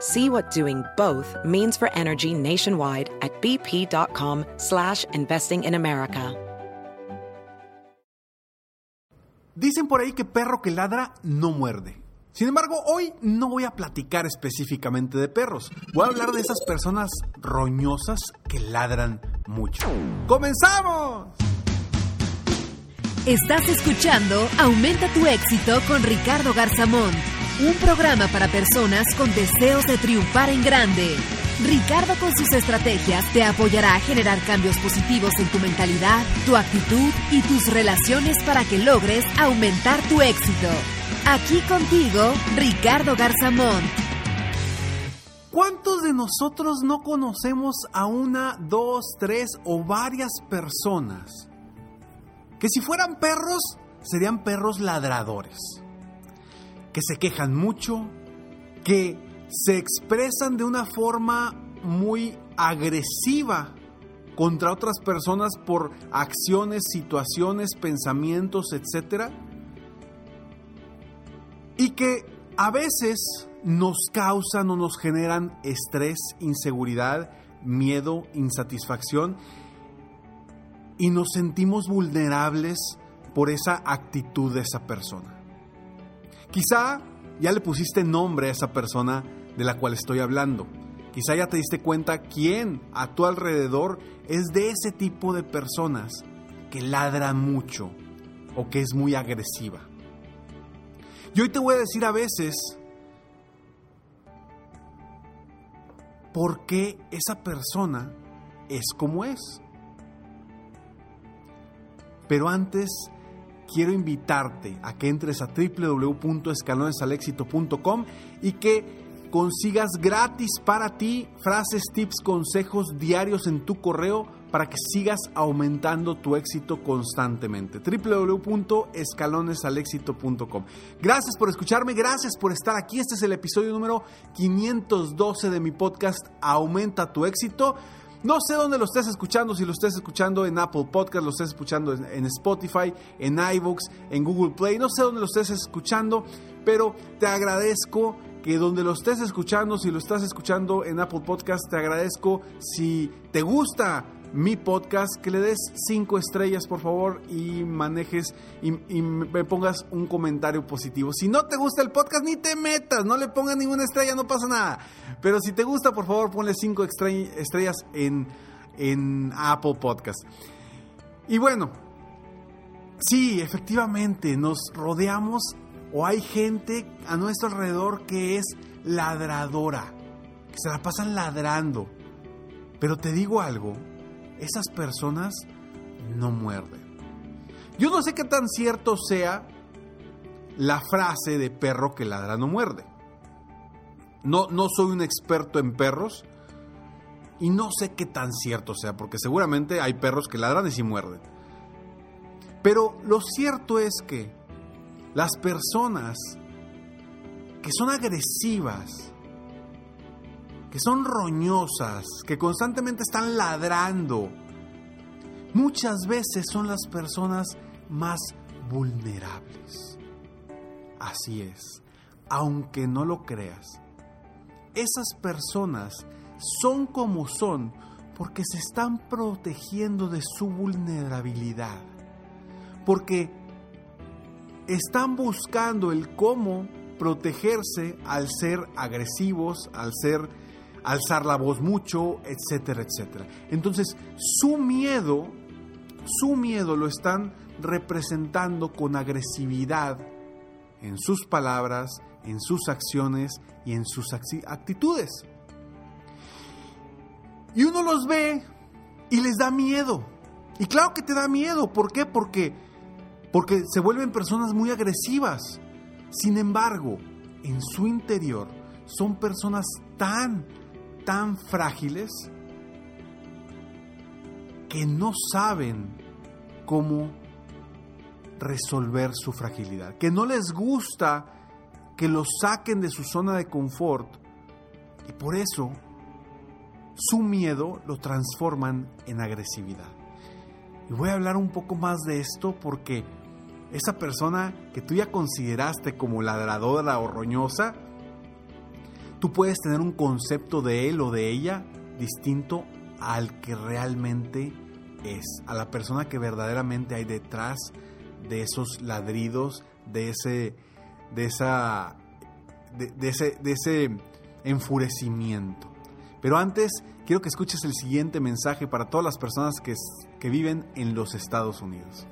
See what doing both means for energy nationwide at bp.com slash investing in America. Dicen por ahí que perro que ladra no muerde. Sin embargo, hoy no voy a platicar específicamente de perros. Voy a hablar de esas personas roñosas que ladran mucho. ¡Comenzamos! Estás escuchando Aumenta tu éxito con Ricardo Garzamón, un programa para personas con deseos de triunfar en grande. Ricardo con sus estrategias te apoyará a generar cambios positivos en tu mentalidad, tu actitud y tus relaciones para que logres aumentar tu éxito. Aquí contigo, Ricardo Garzamón. ¿Cuántos de nosotros no conocemos a una, dos, tres o varias personas que si fueran perros serían perros ladradores? Que se quejan mucho, que se expresan de una forma muy agresiva contra otras personas por acciones, situaciones, pensamientos, etc. Y que a veces nos causan o nos generan estrés, inseguridad, miedo, insatisfacción y nos sentimos vulnerables por esa actitud de esa persona. Quizá ya le pusiste nombre a esa persona de la cual estoy hablando. Quizá ya te diste cuenta quién a tu alrededor es de ese tipo de personas que ladra mucho o que es muy agresiva. Y hoy te voy a decir a veces por qué esa persona es como es. Pero antes quiero invitarte a que entres a www.escalonesalexito.com y que consigas gratis para ti frases, tips, consejos diarios en tu correo para que sigas aumentando tu éxito constantemente. www.escalonesalexito.com. Gracias por escucharme, gracias por estar aquí. Este es el episodio número 512 de mi podcast Aumenta tu éxito. No sé dónde lo estés escuchando, si lo estés escuchando en Apple Podcast, lo estés escuchando en Spotify, en iVoox, en Google Play, no sé dónde lo estés escuchando, pero te agradezco que donde lo estés escuchando, si lo estás escuchando en Apple Podcast, te agradezco si te gusta mi podcast, que le des cinco estrellas por favor y manejes y, me pongas un comentario positivo. Si no te gusta el podcast, ni te metas, no le pongas ninguna estrella, no pasa nada. Pero si te gusta, por favor, ponle cinco estrellas en, en Apple Podcast. Y bueno, sí, efectivamente, nos rodeamos o hay gente a nuestro alrededor que es ladradora, que se la pasan ladrando. Pero te digo algo, esas personas no muerden. Yo no sé qué tan cierto sea la frase de perro que ladra no muerde. No, no soy un experto en perros y no sé qué tan cierto sea, porque seguramente hay perros que ladran y sí muerden. Pero lo cierto es que las personas que son agresivas, que son roñosas, que constantemente están ladrando, muchas veces son las personas más vulnerables. Así es, aunque no lo creas, esas personas son como son porque se están protegiendo de su vulnerabilidad. Porque están buscando el cómo protegerse al ser agresivos, al ser alzar la voz mucho, etcétera, etcétera. Entonces, su miedo su miedo lo están representando con agresividad en sus palabras, en sus acciones y en sus actitudes. Y uno los ve y les da miedo. Y claro que te da miedo. ¿Por qué? Porque, porque se vuelven personas muy agresivas. Sin embargo, en su interior son personas tan, tan frágiles que no saben cómo resolver su fragilidad, que no les gusta que los saquen de su zona de confort y por eso su miedo lo transforman en agresividad. Y voy a hablar un poco más de esto porque esa persona que tú ya consideraste como ladradora o roñosa, tú puedes tener un concepto de él o de ella distinto al que realmente es, a la persona que verdaderamente hay detrás de esos ladridos, de ese, de esa, de, ese, enfurecimiento. Pero antes, quiero que escuches el siguiente mensaje para todas las personas que, que viven en los Estados Unidos.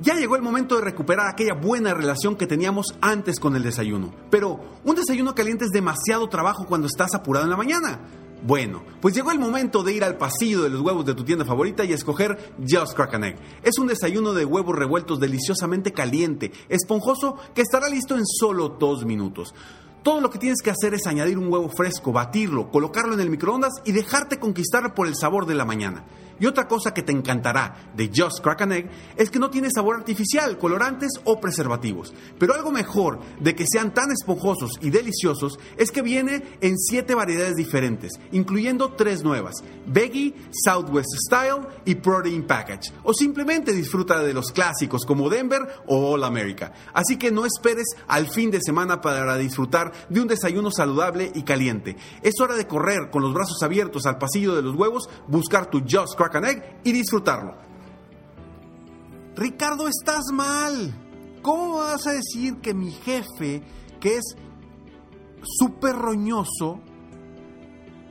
Ya llegó el momento de recuperar aquella buena relación que teníamos antes con el desayuno. Pero un desayuno caliente es demasiado trabajo cuando estás apurado en la mañana. Bueno, pues llegó el momento de ir al pasillo de los huevos de tu tienda favorita y escoger Just Crack an Egg. Es un desayuno de huevos revueltos deliciosamente caliente, esponjoso, que estará listo en solo dos minutos. Todo lo que tienes que hacer es añadir un huevo fresco, batirlo, colocarlo en el microondas y dejarte conquistar por el sabor de la mañana. Y otra cosa que te encantará de Just Crack an Egg es que no tiene sabor artificial, colorantes o preservativos. Pero algo mejor de que sean tan esponjosos y deliciosos es que viene en siete variedades diferentes, incluyendo tres nuevas: Veggie, Southwest Style y Protein Package. O simplemente disfruta de los clásicos como Denver o All America. Así que no esperes al fin de semana para disfrutar de un desayuno saludable y caliente. Es hora de correr con los brazos abiertos al pasillo de los huevos, buscar tu Just Crack an Egg y disfrutarlo. Ricardo, estás mal. ¿Cómo vas a decir que mi jefe, que es súper roñoso,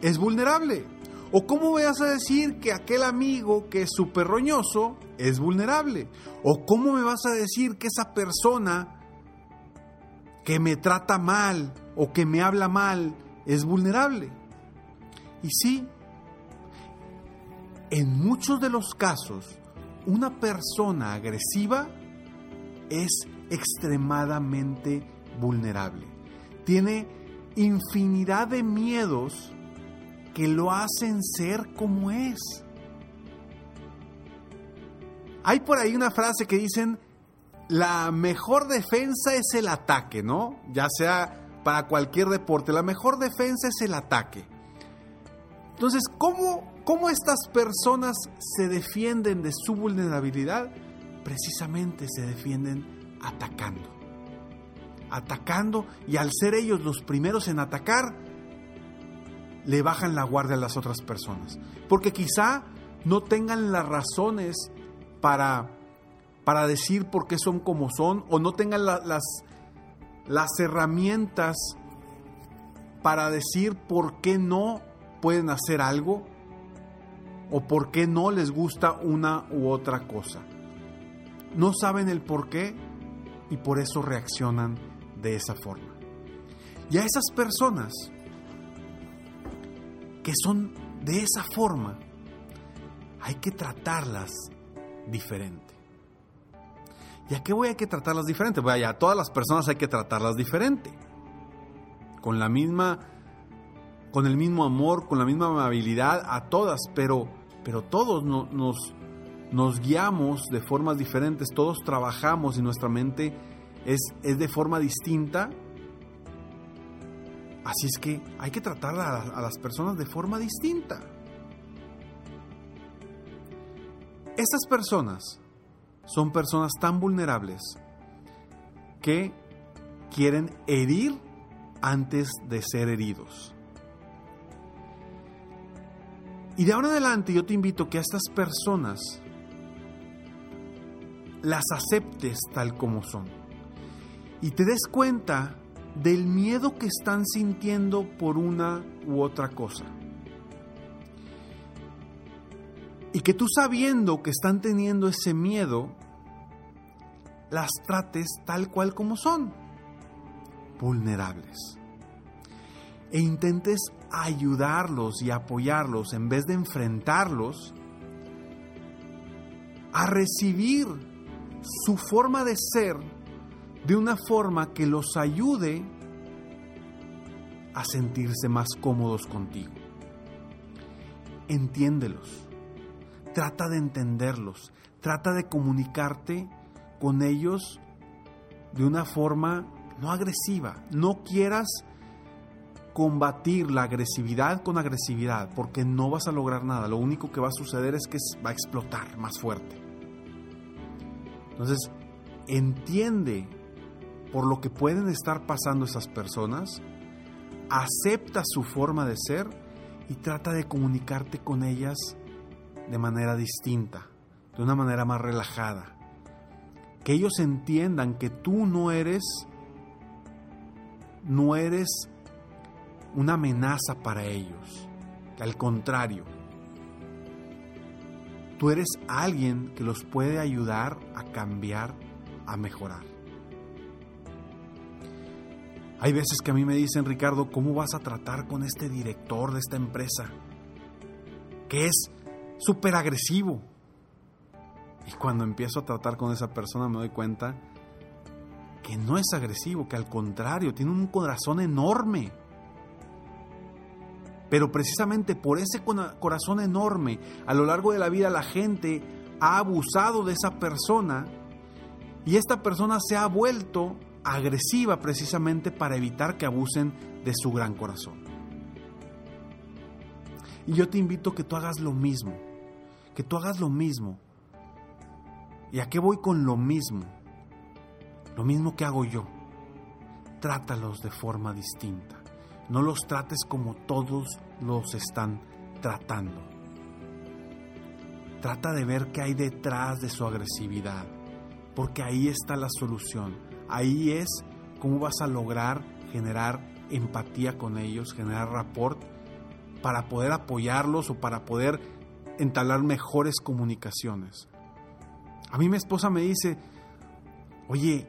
es vulnerable? ¿O cómo vas a decir que aquel amigo que es súper roñoso es vulnerable? ¿O cómo me vas a decir que esa persona que me trata mal o que me habla mal es vulnerable. Y sí, en muchos de los casos, una persona agresiva es extremadamente vulnerable. Tiene infinidad de miedos que lo hacen ser como es. Hay por ahí una frase que dicen, la mejor defensa es el ataque, ¿no? Ya sea para cualquier deporte, la mejor defensa es el ataque. Entonces, ¿cómo, cómo estas personas se defienden de su vulnerabilidad? Precisamente se defienden atacando. Atacando y al ser ellos los primeros en atacar, le bajan la guardia a las otras personas. Porque quizá no tengan las razones para para decir por qué son como son o no tengan las, las herramientas para decir por qué no pueden hacer algo o por qué no les gusta una u otra cosa. No saben el por qué y por eso reaccionan de esa forma. Y a esas personas que son de esa forma, hay que tratarlas diferente. ¿Y a qué voy a que tratarlas diferente? Vaya, a todas las personas hay que tratarlas diferente. Con la misma, con el mismo amor, con la misma amabilidad a todas, pero, pero todos nos, guiamos de formas diferentes, todos trabajamos y nuestra mente es, es de forma distinta. Así es que hay que tratar a, a las personas de forma distinta. Estas personas son personas tan vulnerables que quieren herir antes de ser heridos. Y de ahora en adelante yo te invito que a estas personas las aceptes tal como son. Y te des cuenta del miedo que están sintiendo por una u otra cosa. Y que tú sabiendo que están teniendo ese miedo, las trates tal cual como son, vulnerables. E intentes ayudarlos y apoyarlos en vez de enfrentarlos a recibir su forma de ser de una forma que los ayude a sentirse más cómodos contigo. Entiéndelos, trata de entenderlos, trata de comunicarte con ellos de una forma no agresiva. No quieras combatir la agresividad con agresividad, porque no vas a lograr nada. Lo único que va a suceder es que va a explotar más fuerte. Entonces, entiende por lo que pueden estar pasando esas personas, acepta su forma de ser y trata de comunicarte con ellas de manera distinta, de una manera más relajada. Que ellos entiendan que tú no eres no eres una amenaza para ellos. Al contrario, tú eres alguien que los puede ayudar a cambiar, a mejorar. Hay veces que a mí me dicen, Ricardo, ¿cómo vas a tratar con este director de esta empresa? Que es súper agresivo. Y cuando empiezo a tratar con esa persona me doy cuenta que no es agresivo, que al contrario, tiene un corazón enorme. Pero precisamente por ese corazón enorme, a lo largo de la vida la gente ha abusado de esa persona y esta persona se ha vuelto agresiva precisamente para evitar que abusen de su gran corazón. Y yo te invito a que tú hagas lo mismo, que tú hagas lo mismo. ¿Y a qué voy con lo mismo? Lo mismo que hago yo. Trátalos de forma distinta. No los trates como todos los están tratando. Trata de ver qué hay detrás de su agresividad, porque ahí está la solución. Ahí es cómo vas a lograr generar empatía con ellos, generar rapport para poder apoyarlos o para poder entablar mejores comunicaciones. A mí mi esposa me dice, oye,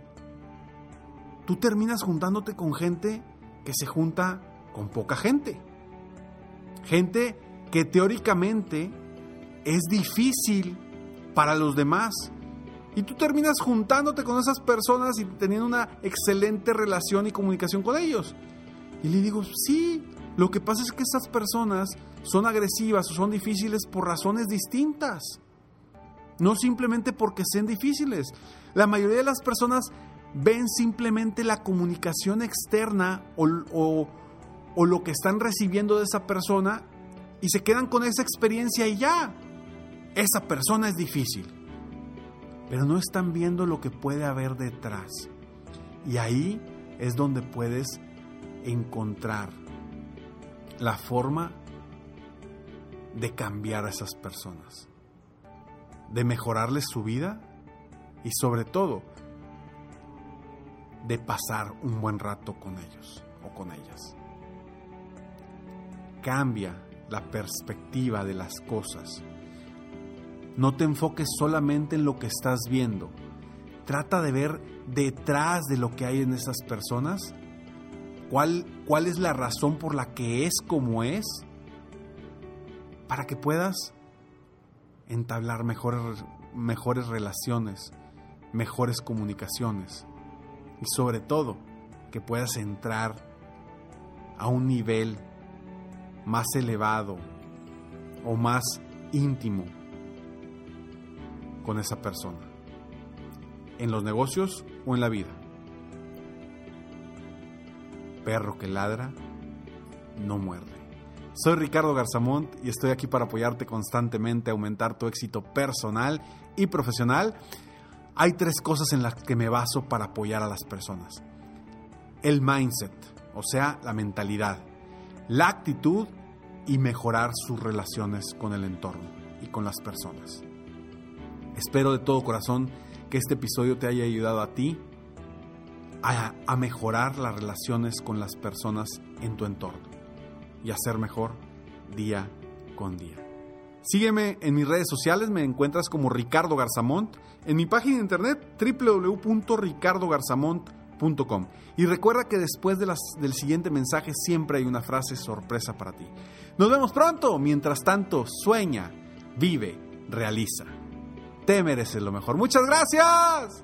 tú terminas juntándote con gente que se junta con poca gente. Gente que teóricamente es difícil para los demás. Y tú terminas juntándote con esas personas y teniendo una excelente relación y comunicación con ellos. Y le digo, sí, lo que pasa es que esas personas son agresivas o son difíciles por razones distintas. No simplemente porque sean difíciles. La mayoría de las personas ven simplemente la comunicación externa o, lo que están recibiendo de esa persona y se quedan con esa experiencia y ya. Esa persona es difícil. Pero no están viendo lo que puede haber detrás. Y ahí es donde puedes encontrar la forma de cambiar a esas personas, de mejorarles su vida y sobre todo de pasar un buen rato con ellos o con ellas. Cambia la perspectiva de las cosas. No te enfoques solamente en lo que estás viendo. Trata de ver detrás de lo que hay en esas personas cuál, cuál es la razón por la que es como es para que puedas entablar mejores, mejores relaciones, mejores comunicaciones y sobre todo que puedas entrar a un nivel más elevado o más íntimo con esa persona, en los negocios o en la vida. Perro que ladra, no muerde. Soy Ricardo Garzamont y estoy aquí para apoyarte constantemente aumentar tu éxito personal y profesional hay tres cosas en las que me baso para apoyar a las personas. El mindset, o sea, la mentalidad, la actitud y mejorar sus relaciones con el entorno y con las personas. Espero de todo corazón que este episodio te haya ayudado a ti a, mejorar las relaciones con las personas en tu entorno y a ser mejor día con día. Sígueme en mis redes sociales, me encuentras como Ricardo Garzamont, en mi página de internet www.ricardogarzamont.com. Y recuerda que después de las, del siguiente mensaje siempre hay una frase sorpresa para ti. Nos vemos pronto, mientras tanto, sueña, vive, realiza. Te mereces lo mejor. Muchas gracias.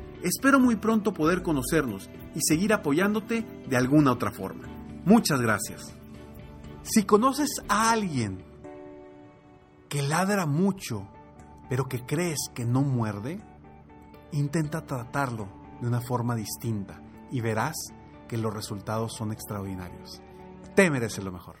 Espero muy pronto poder conocernos y seguir apoyándote de alguna otra forma. Muchas gracias. Si conoces a alguien que ladra mucho, pero que crees que no muerde, intenta tratarlo de una forma distinta y verás que los resultados son extraordinarios. Te mereces lo mejor.